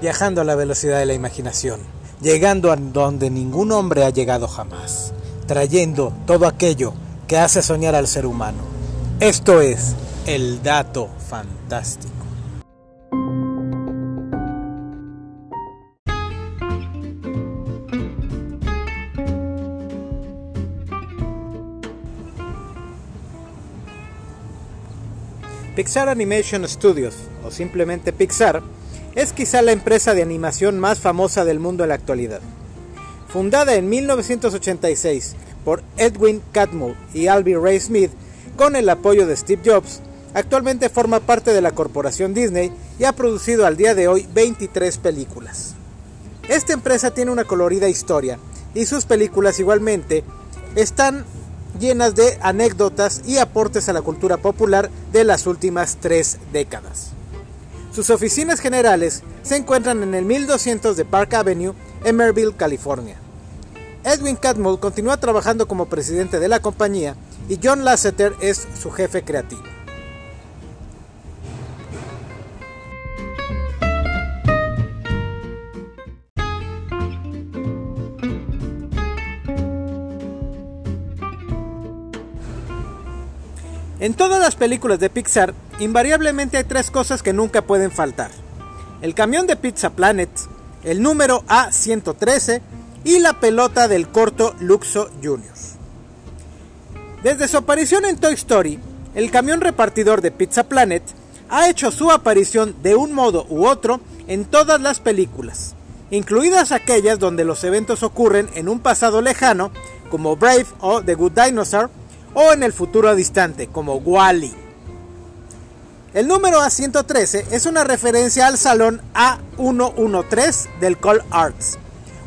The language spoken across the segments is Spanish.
viajando a la velocidad de la imaginación, llegando a donde ningún hombre ha llegado jamás, trayendo todo aquello que hace soñar al ser humano. Esto es el dato fantástico. Pixar Animation Studios, o simplemente Pixar, es quizá la empresa de animación más famosa del mundo en la actualidad. Fundada en 1986 por Edwin Catmull y Albie Ray Smith, con el apoyo de Steve Jobs, actualmente forma parte de la corporación Disney y ha producido al día de hoy 23 películas. Esta empresa tiene una colorida historia y sus películas igualmente están llenas de anécdotas y aportes a la cultura popular de las últimas tres décadas. Sus oficinas generales se encuentran en el 1200 de Park Avenue, en Merville, California. Edwin Catmull continúa trabajando como presidente de la compañía y John Lasseter es su jefe creativo. En todas las películas de Pixar, invariablemente hay tres cosas que nunca pueden faltar. El camión de Pizza Planet, el número A113 y la pelota del corto Luxo Jr. Desde su aparición en Toy Story, el camión repartidor de Pizza Planet ha hecho su aparición de un modo u otro en todas las películas, incluidas aquellas donde los eventos ocurren en un pasado lejano, como Brave o The Good Dinosaur, o en el futuro distante, como Wally. El número A113 es una referencia al salón A113 del Call Arts,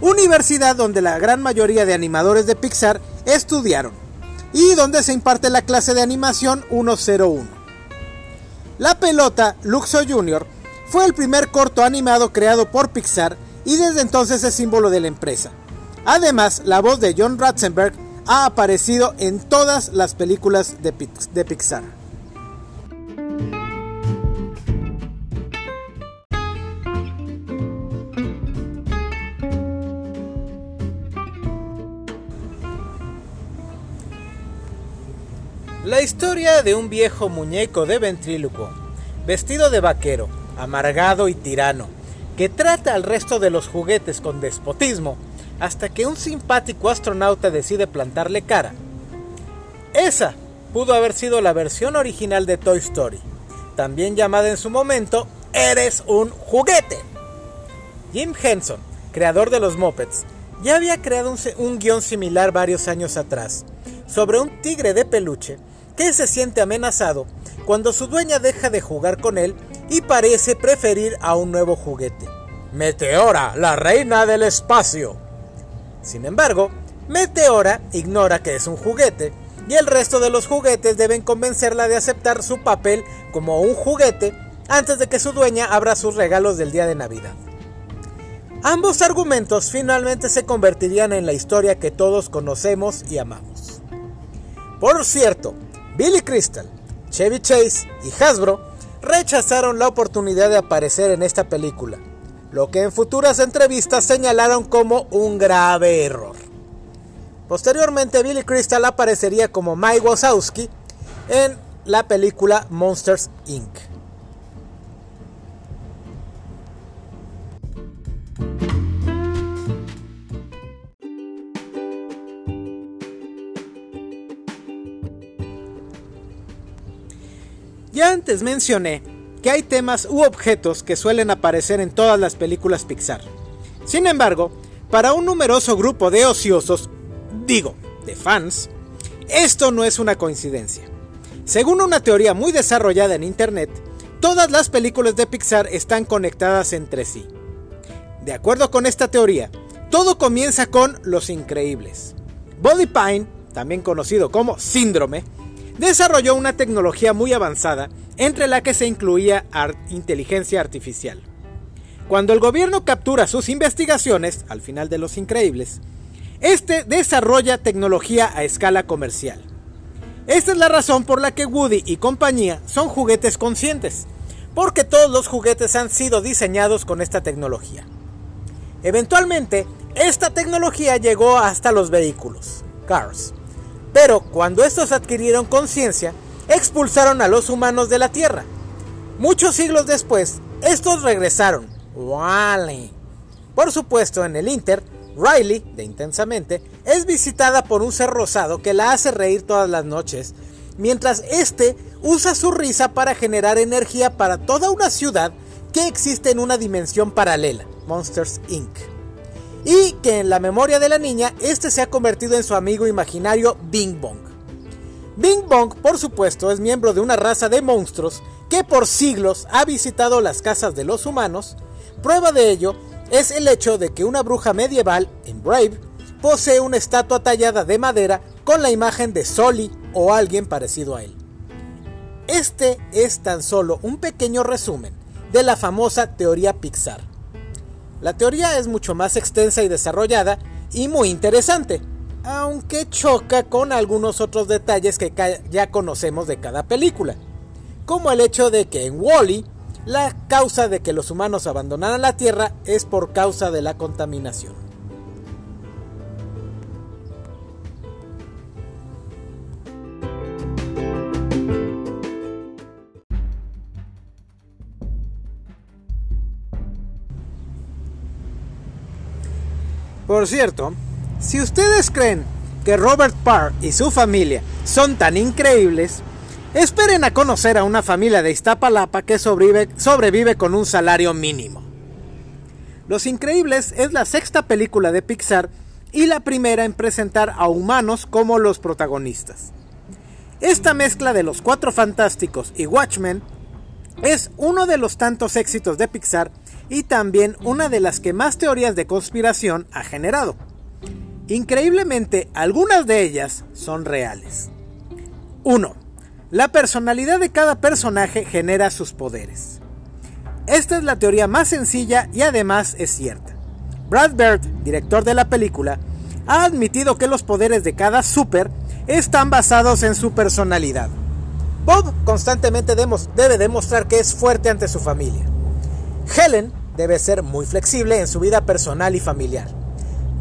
universidad donde la gran mayoría de animadores de Pixar estudiaron y donde se imparte la clase de animación 101. La pelota Luxo Jr. fue el primer corto animado creado por Pixar y desde entonces es símbolo de la empresa. Además, la voz de John Ratzenberg ha aparecido en todas las películas de, Pixar. Historia de un viejo muñeco de ventrílocuo, vestido de vaquero, amargado y tirano, que trata al resto de los juguetes con despotismo, hasta que un simpático astronauta decide plantarle cara. Esa pudo haber sido la versión original de Toy Story, también llamada en su momento Eres un juguete. Jim Henson, creador de los Muppets, ya había creado un, un guion similar varios años atrás, sobre un tigre de peluche que se siente amenazado cuando su dueña deja de jugar con él y parece preferir a un nuevo juguete. Meteora, la reina del espacio. Sin embargo, Meteora ignora que es un juguete y el resto de los juguetes deben convencerla de aceptar su papel como un juguete antes de que su dueña abra sus regalos del día de Navidad. Ambos argumentos finalmente se convertirían en la historia que todos conocemos y amamos. Por cierto, Billy Crystal, Chevy Chase y Hasbro rechazaron la oportunidad de aparecer en esta película, lo que en futuras entrevistas señalaron como un grave error. Posteriormente, Billy Crystal aparecería como Mike Wazowski en la película Monsters Inc. Ya antes mencioné que hay temas u objetos que suelen aparecer en todas las películas Pixar. Sin embargo, para un numeroso grupo de ociosos, digo, de fans, esto no es una coincidencia. Según una teoría muy desarrollada en Internet, todas las películas de Pixar están conectadas entre sí. De acuerdo con esta teoría, todo comienza con Los Increíbles. Body Pine, también conocido como Síndrome, desarrolló una tecnología muy avanzada entre la que se incluía inteligencia artificial. Cuando el gobierno captura sus investigaciones, al final de Los Increíbles, este desarrolla tecnología a escala comercial. Esta es la razón por la que Woody y compañía son juguetes conscientes, porque todos los juguetes han sido diseñados con esta tecnología. Eventualmente, esta tecnología llegó hasta los vehículos, cars. Pero cuando estos adquirieron conciencia, expulsaron a los humanos de la Tierra. Muchos siglos después, estos regresaron. Wally. Por supuesto, en el Inter, Riley, de Intensamente, es visitada por un ser rosado que la hace reír todas las noches, mientras este usa su risa para generar energía para toda una ciudad que existe en una dimensión paralela, Monsters Inc. Y que en la memoria de la niña, este se ha convertido en su amigo imaginario Bing Bong. Bing Bong, por supuesto, es miembro de una raza de monstruos que por siglos ha visitado las casas de los humanos. Prueba de ello es el hecho de que una bruja medieval en Brave posee una estatua tallada de madera con la imagen de Soli o alguien parecido a él. Este es tan solo un pequeño resumen de la famosa teoría Pixar. La teoría es mucho más extensa y desarrollada y muy interesante, aunque choca con algunos otros detalles que ya conocemos de cada película, como el hecho de que en Wally la causa de que los humanos abandonaran la Tierra es por causa de la contaminación. Por cierto, si ustedes creen que Robert Parr y su familia son tan increíbles, esperen a conocer a una familia de Iztapalapa que sobrevive, sobrevive con un salario mínimo. Los Increíbles es la sexta película de Pixar y la primera en presentar a humanos como los protagonistas. Esta mezcla de los Cuatro Fantásticos y Watchmen es uno de los tantos éxitos de Pixar y también una de las que más teorías de conspiración ha generado. Increíblemente, algunas de ellas son reales. 1. La personalidad de cada personaje genera sus poderes. Esta es la teoría más sencilla y además es cierta. Brad Bird, director de la película, ha admitido que los poderes de cada super están basados en su personalidad. Bob constantemente debe demostrar que es fuerte ante su familia. Helen debe ser muy flexible en su vida personal y familiar.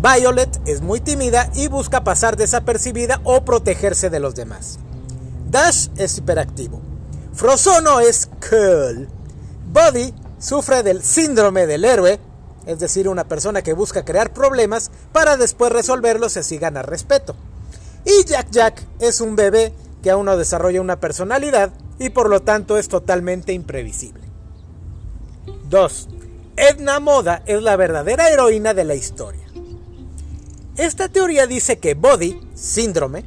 Violet es muy tímida y busca pasar desapercibida o protegerse de los demás. Dash es hiperactivo. Frozono es cool. Buddy sufre del síndrome del héroe, es decir, una persona que busca crear problemas para después resolverlos y así ganar respeto. Y Jack Jack es un bebé que aún no desarrolla una personalidad y por lo tanto es totalmente imprevisible. 2. Edna Moda es la verdadera heroína de la historia. Esta teoría dice que Body, síndrome,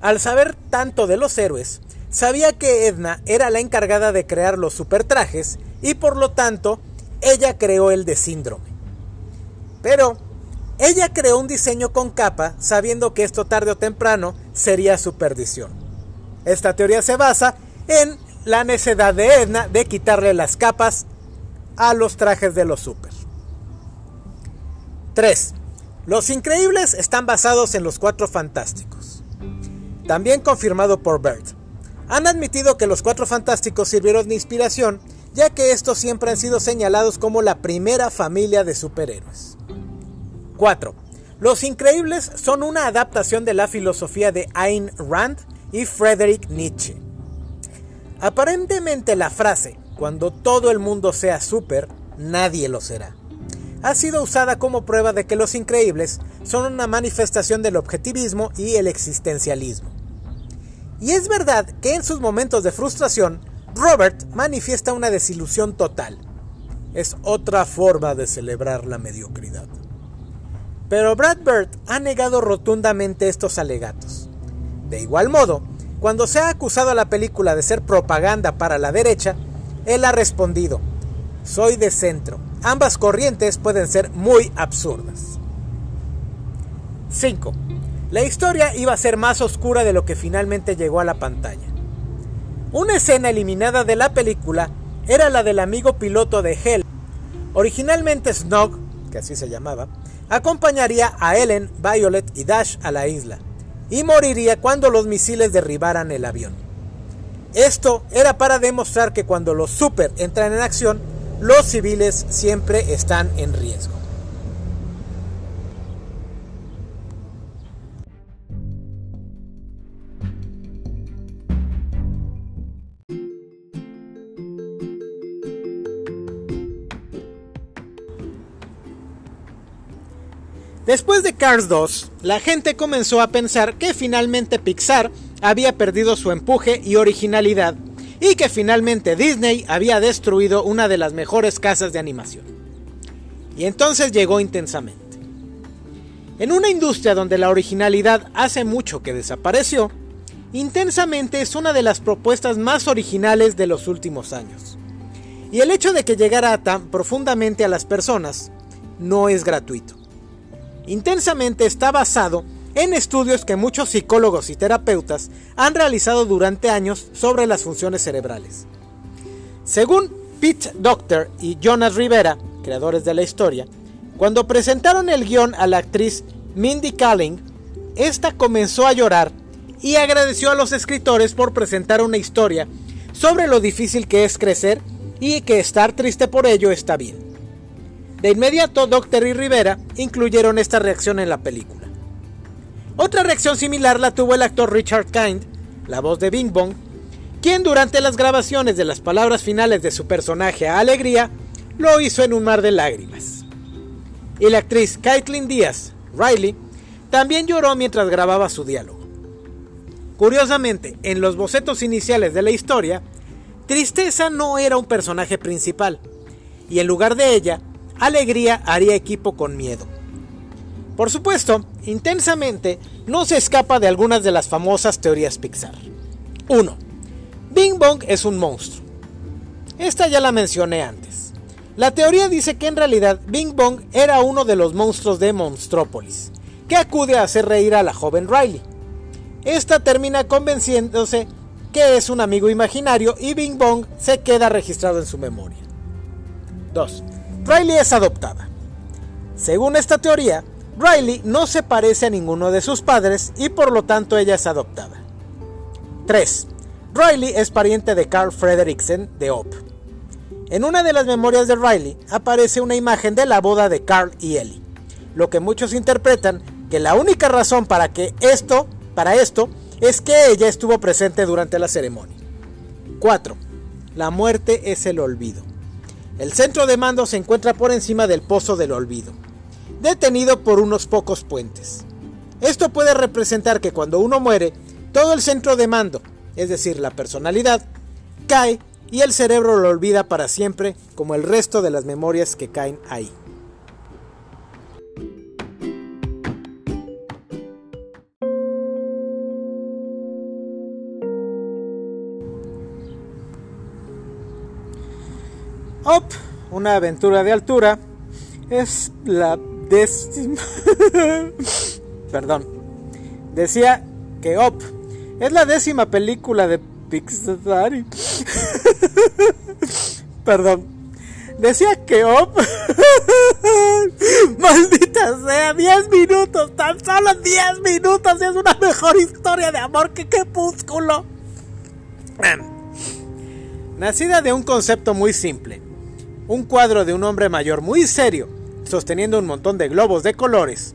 al saber tanto de los héroes, sabía que Edna era la encargada de crear los supertrajes y por lo tanto ella creó el de síndrome. Pero ella creó un diseño con capa sabiendo que esto tarde o temprano sería su perdición. Esta teoría se basa en la necedad de Edna de quitarle las capas a los trajes de los super. 3. Los increíbles están basados en los cuatro fantásticos. También confirmado por Bert. Han admitido que los cuatro fantásticos sirvieron de inspiración, ya que estos siempre han sido señalados como la primera familia de superhéroes. 4. Los increíbles son una adaptación de la filosofía de Ayn Rand y Friedrich Nietzsche. Aparentemente la frase cuando todo el mundo sea súper, nadie lo será. Ha sido usada como prueba de que los increíbles son una manifestación del objetivismo y el existencialismo. Y es verdad que en sus momentos de frustración, Robert manifiesta una desilusión total. Es otra forma de celebrar la mediocridad. Pero Brad Bird ha negado rotundamente estos alegatos. De igual modo, cuando se ha acusado a la película de ser propaganda para la derecha, él ha respondido, soy de centro. Ambas corrientes pueden ser muy absurdas. 5. La historia iba a ser más oscura de lo que finalmente llegó a la pantalla. Una escena eliminada de la película era la del amigo piloto de Hell. Originalmente Snog, que así se llamaba, acompañaría a Ellen, Violet y Dash a la isla, y moriría cuando los misiles derribaran el avión. Esto era para demostrar que cuando los super entran en acción, los civiles siempre están en riesgo. Después de Cars 2, la gente comenzó a pensar que finalmente Pixar había perdido su empuje y originalidad y que finalmente Disney había destruido una de las mejores casas de animación. Y entonces llegó intensamente. En una industria donde la originalidad hace mucho que desapareció, Intensamente es una de las propuestas más originales de los últimos años. Y el hecho de que llegara tan profundamente a las personas no es gratuito. Intensamente está basado en estudios que muchos psicólogos y terapeutas han realizado durante años sobre las funciones cerebrales. Según Pete Doctor y Jonas Rivera, creadores de la historia, cuando presentaron el guion a la actriz Mindy Kaling, esta comenzó a llorar y agradeció a los escritores por presentar una historia sobre lo difícil que es crecer y que estar triste por ello está bien. De inmediato, Doctor y Rivera incluyeron esta reacción en la película. Otra reacción similar la tuvo el actor Richard Kind, la voz de Bing Bong, quien durante las grabaciones de las palabras finales de su personaje a Alegría lo hizo en un mar de lágrimas. Y la actriz Caitlin Díaz, Riley, también lloró mientras grababa su diálogo. Curiosamente, en los bocetos iniciales de la historia, Tristeza no era un personaje principal, y en lugar de ella, Alegría haría equipo con miedo. Por supuesto, intensamente no se escapa de algunas de las famosas teorías Pixar. 1. Bing Bong es un monstruo. Esta ya la mencioné antes. La teoría dice que en realidad Bing Bong era uno de los monstruos de Monstrópolis, que acude a hacer reír a la joven Riley. Esta termina convenciéndose que es un amigo imaginario y Bing Bong se queda registrado en su memoria. 2. Riley es adoptada. Según esta teoría, Riley no se parece a ninguno de sus padres y por lo tanto ella es adoptada. 3. Riley es pariente de Carl Frederiksen de Op. En una de las memorias de Riley aparece una imagen de la boda de Carl y Ellie, lo que muchos interpretan que la única razón para que esto, para esto, es que ella estuvo presente durante la ceremonia. 4. La muerte es el olvido. El centro de mando se encuentra por encima del Pozo del Olvido, detenido por unos pocos puentes. Esto puede representar que cuando uno muere, todo el centro de mando, es decir, la personalidad, cae y el cerebro lo olvida para siempre, como el resto de las memorias que caen ahí. Op, una aventura de altura, es la décima... Perdón. Decía que Op es la décima película de Pixar. Perdón. Decía que Op... Maldita sea, 10 minutos, tan solo 10 minutos. Es una mejor historia de amor que Crepúsculo. Nacida de un concepto muy simple un cuadro de un hombre mayor muy serio, sosteniendo un montón de globos de colores,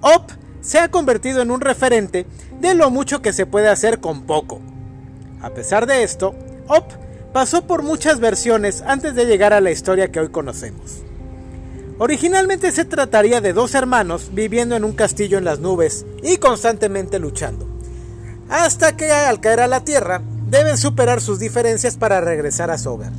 Op se ha convertido en un referente de lo mucho que se puede hacer con poco. A pesar de esto, Op pasó por muchas versiones antes de llegar a la historia que hoy conocemos. Originalmente se trataría de dos hermanos viviendo en un castillo en las nubes y constantemente luchando, hasta que al caer a la tierra deben superar sus diferencias para regresar a su hogar.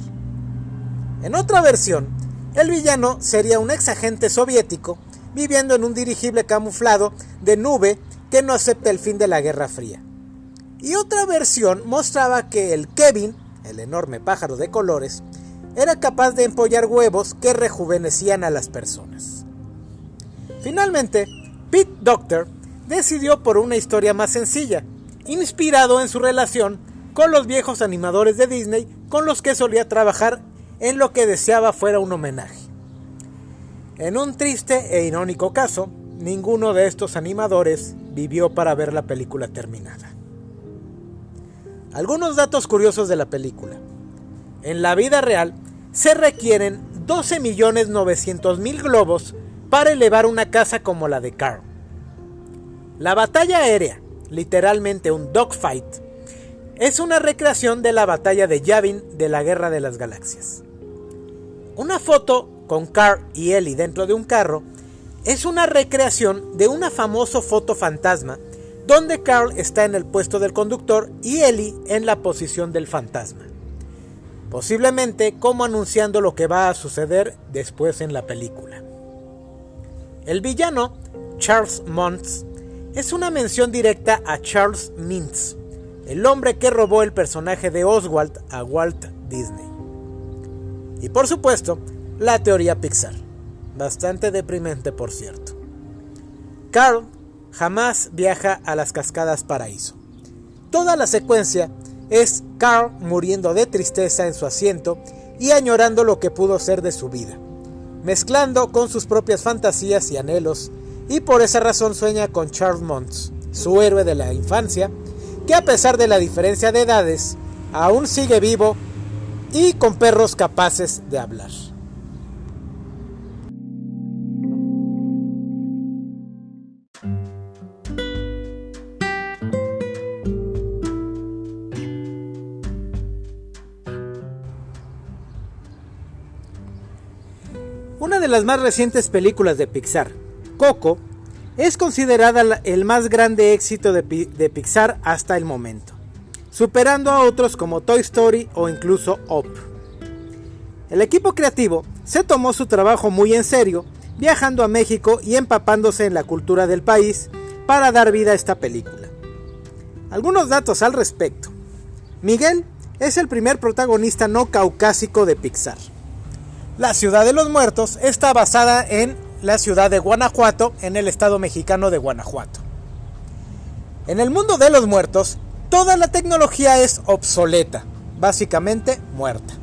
En otra versión, el villano sería un ex agente soviético viviendo en un dirigible camuflado de nube que no acepta el fin de la Guerra Fría. Y otra versión mostraba que el Kevin, el enorme pájaro de colores, era capaz de empollar huevos que rejuvenecían a las personas. Finalmente, Pete Doctor decidió por una historia más sencilla, inspirado en su relación con los viejos animadores de Disney con los que solía trabajar en lo que deseaba fuera un homenaje. En un triste e irónico caso, ninguno de estos animadores vivió para ver la película terminada. Algunos datos curiosos de la película. En la vida real se requieren 12.900.000 globos para elevar una casa como la de Carl. La batalla aérea, literalmente un dogfight, es una recreación de la batalla de Yavin de la Guerra de las Galaxias. Una foto con Carl y Ellie dentro de un carro es una recreación de una famosa foto fantasma donde Carl está en el puesto del conductor y Ellie en la posición del fantasma. Posiblemente como anunciando lo que va a suceder después en la película. El villano, Charles Montz, es una mención directa a Charles Mintz, el hombre que robó el personaje de Oswald a Walt Disney. Y por supuesto, la teoría Pixar, bastante deprimente por cierto. Carl jamás viaja a las cascadas paraíso. Toda la secuencia es Carl muriendo de tristeza en su asiento y añorando lo que pudo ser de su vida, mezclando con sus propias fantasías y anhelos, y por esa razón sueña con Charles Mons, su héroe de la infancia, que a pesar de la diferencia de edades, aún sigue vivo y con perros capaces de hablar. Una de las más recientes películas de Pixar, Coco, es considerada el más grande éxito de, Pixar hasta el momento, superando a otros como Toy Story o incluso Up. El equipo creativo se tomó su trabajo muy en serio, viajando a México y empapándose en la cultura del país para dar vida a esta película. Algunos datos al respecto. Miguel es el primer protagonista no caucásico de Pixar. La ciudad de los muertos está basada en la ciudad de Guanajuato, en el estado mexicano de Guanajuato. En el mundo de los muertos, toda la tecnología es obsoleta, básicamente muerta.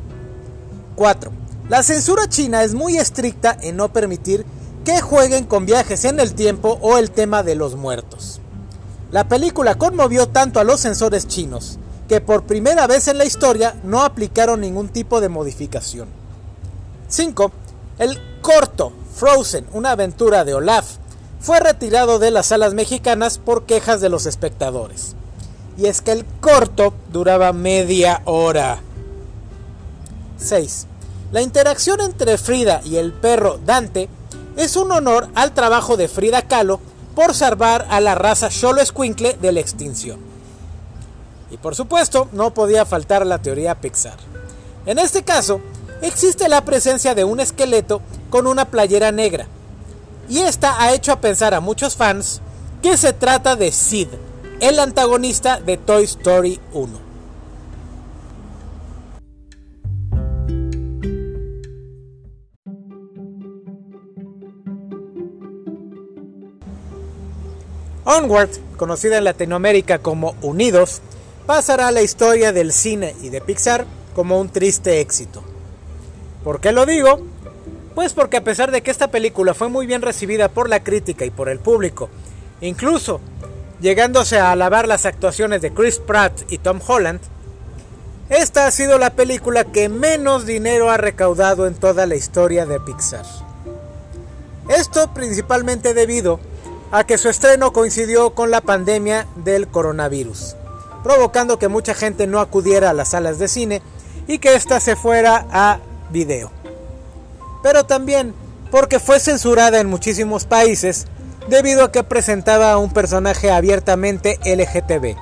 4. La censura china es muy estricta en no permitir que jueguen con viajes en el tiempo o el tema de los muertos. La película conmovió tanto a los censores chinos que por primera vez en la historia no aplicaron ningún tipo de modificación. 5. El corto Frozen, una aventura de Olaf, fue retirado de las salas mexicanas por quejas de los espectadores. Y es que el corto duraba media hora. 6. La interacción entre Frida y el perro Dante es un honor al trabajo de Frida Kahlo por salvar a la raza Xolo Escuincle de la extinción. Y por supuesto, no podía faltar la teoría Pixar. En este caso, existe la presencia de un esqueleto con una playera negra. Y esta ha hecho a pensar a muchos fans que se trata de Sid, el antagonista de Toy Story 1. Onward, conocida en Latinoamérica como Unidos, pasará a la historia del cine y de Pixar como un triste éxito. ¿Por qué lo digo? Pues porque a pesar de que esta película fue muy bien recibida por la crítica y por el público, incluso llegándose a alabar las actuaciones de Chris Pratt y Tom Holland, esta ha sido la película que menos dinero ha recaudado en toda la historia de Pixar. Esto principalmente debido a que su estreno coincidió con la pandemia del coronavirus, provocando que mucha gente no acudiera a las salas de cine y que ésta se fuera a video. Pero también porque fue censurada en muchísimos países debido a que presentaba a un personaje abiertamente LGTB,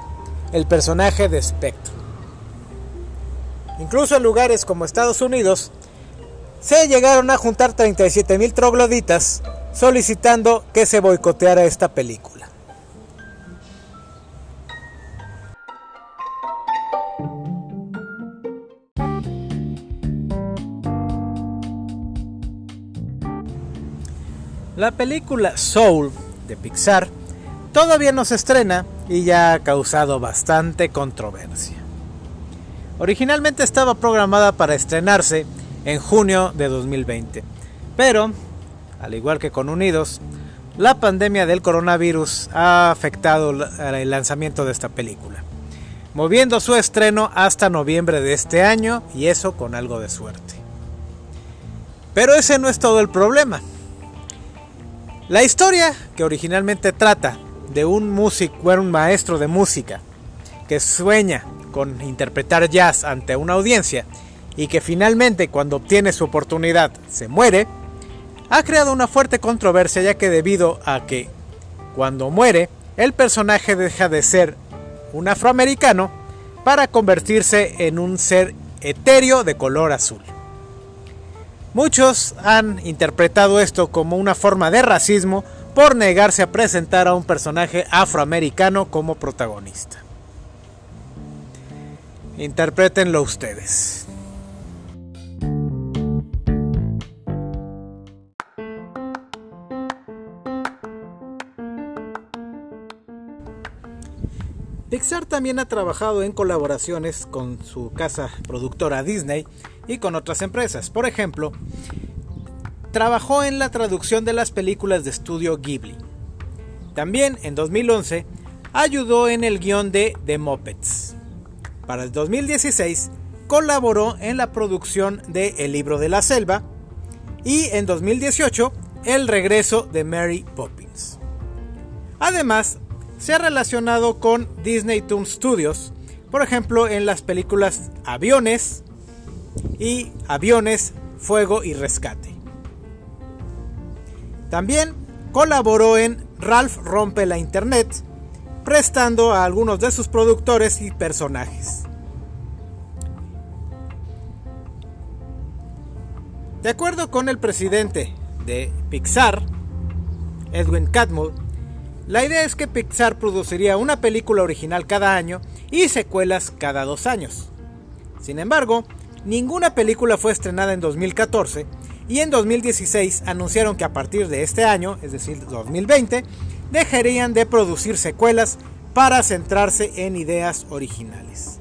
el personaje de Spectre. Incluso en lugares como Estados Unidos, se llegaron a juntar 37.000 trogloditas solicitando que se boicoteara esta película. La película Soul de Pixar todavía no se estrena y ya ha causado bastante controversia. Originalmente estaba programada para estrenarse en junio de 2020, pero, al igual que con Unidos, la pandemia del coronavirus ha afectado el lanzamiento de esta película. moviendo su estreno hasta noviembre de este año y eso con algo de suerte. Pero ese no es todo el problema. La historia que originalmente trata de un músico, un maestro de música que sueña con interpretar jazz ante una audiencia y que finalmente cuando obtiene su oportunidad se muere, ha creado una fuerte controversia ya que debido a que cuando muere el personaje deja de ser un afroamericano para convertirse en un ser etéreo de color azul. Muchos han interpretado esto como una forma de racismo por negarse a presentar a un personaje afroamericano como protagonista. Interpretenlo ustedes. Pixar también ha trabajado en colaboraciones con su casa productora Disney y con otras empresas. Por ejemplo, trabajó en la traducción de las películas de estudio Ghibli. También en 2011 ayudó en el guion de The Muppets. Para el 2016 colaboró en la producción de El libro de la selva y en 2018 el regreso de Mary Poppins. Además, se ha relacionado con Disney Toon Studios, por ejemplo en las películas Aviones y Aviones, Fuego y Rescate. También colaboró en Ralph Rompe la Internet, prestando a algunos de sus productores y personajes. De acuerdo con el presidente de Pixar, Edwin Catmull, la idea es que Pixar produciría una película original cada año y secuelas cada dos años. Sin embargo, ninguna película fue estrenada en 2014 y en 2016 anunciaron que a partir de este año, es decir, 2020, dejarían de producir secuelas para centrarse en ideas originales.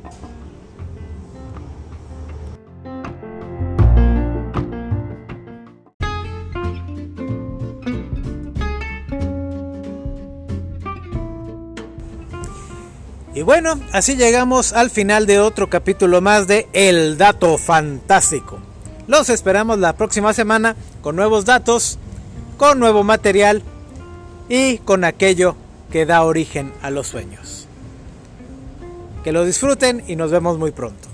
Y bueno, así llegamos al final de otro capítulo más de El Dato Fantástico. Los esperamos la próxima semana con nuevos datos, con nuevo material y con aquello que da origen a los sueños. Que lo disfruten y nos vemos muy pronto.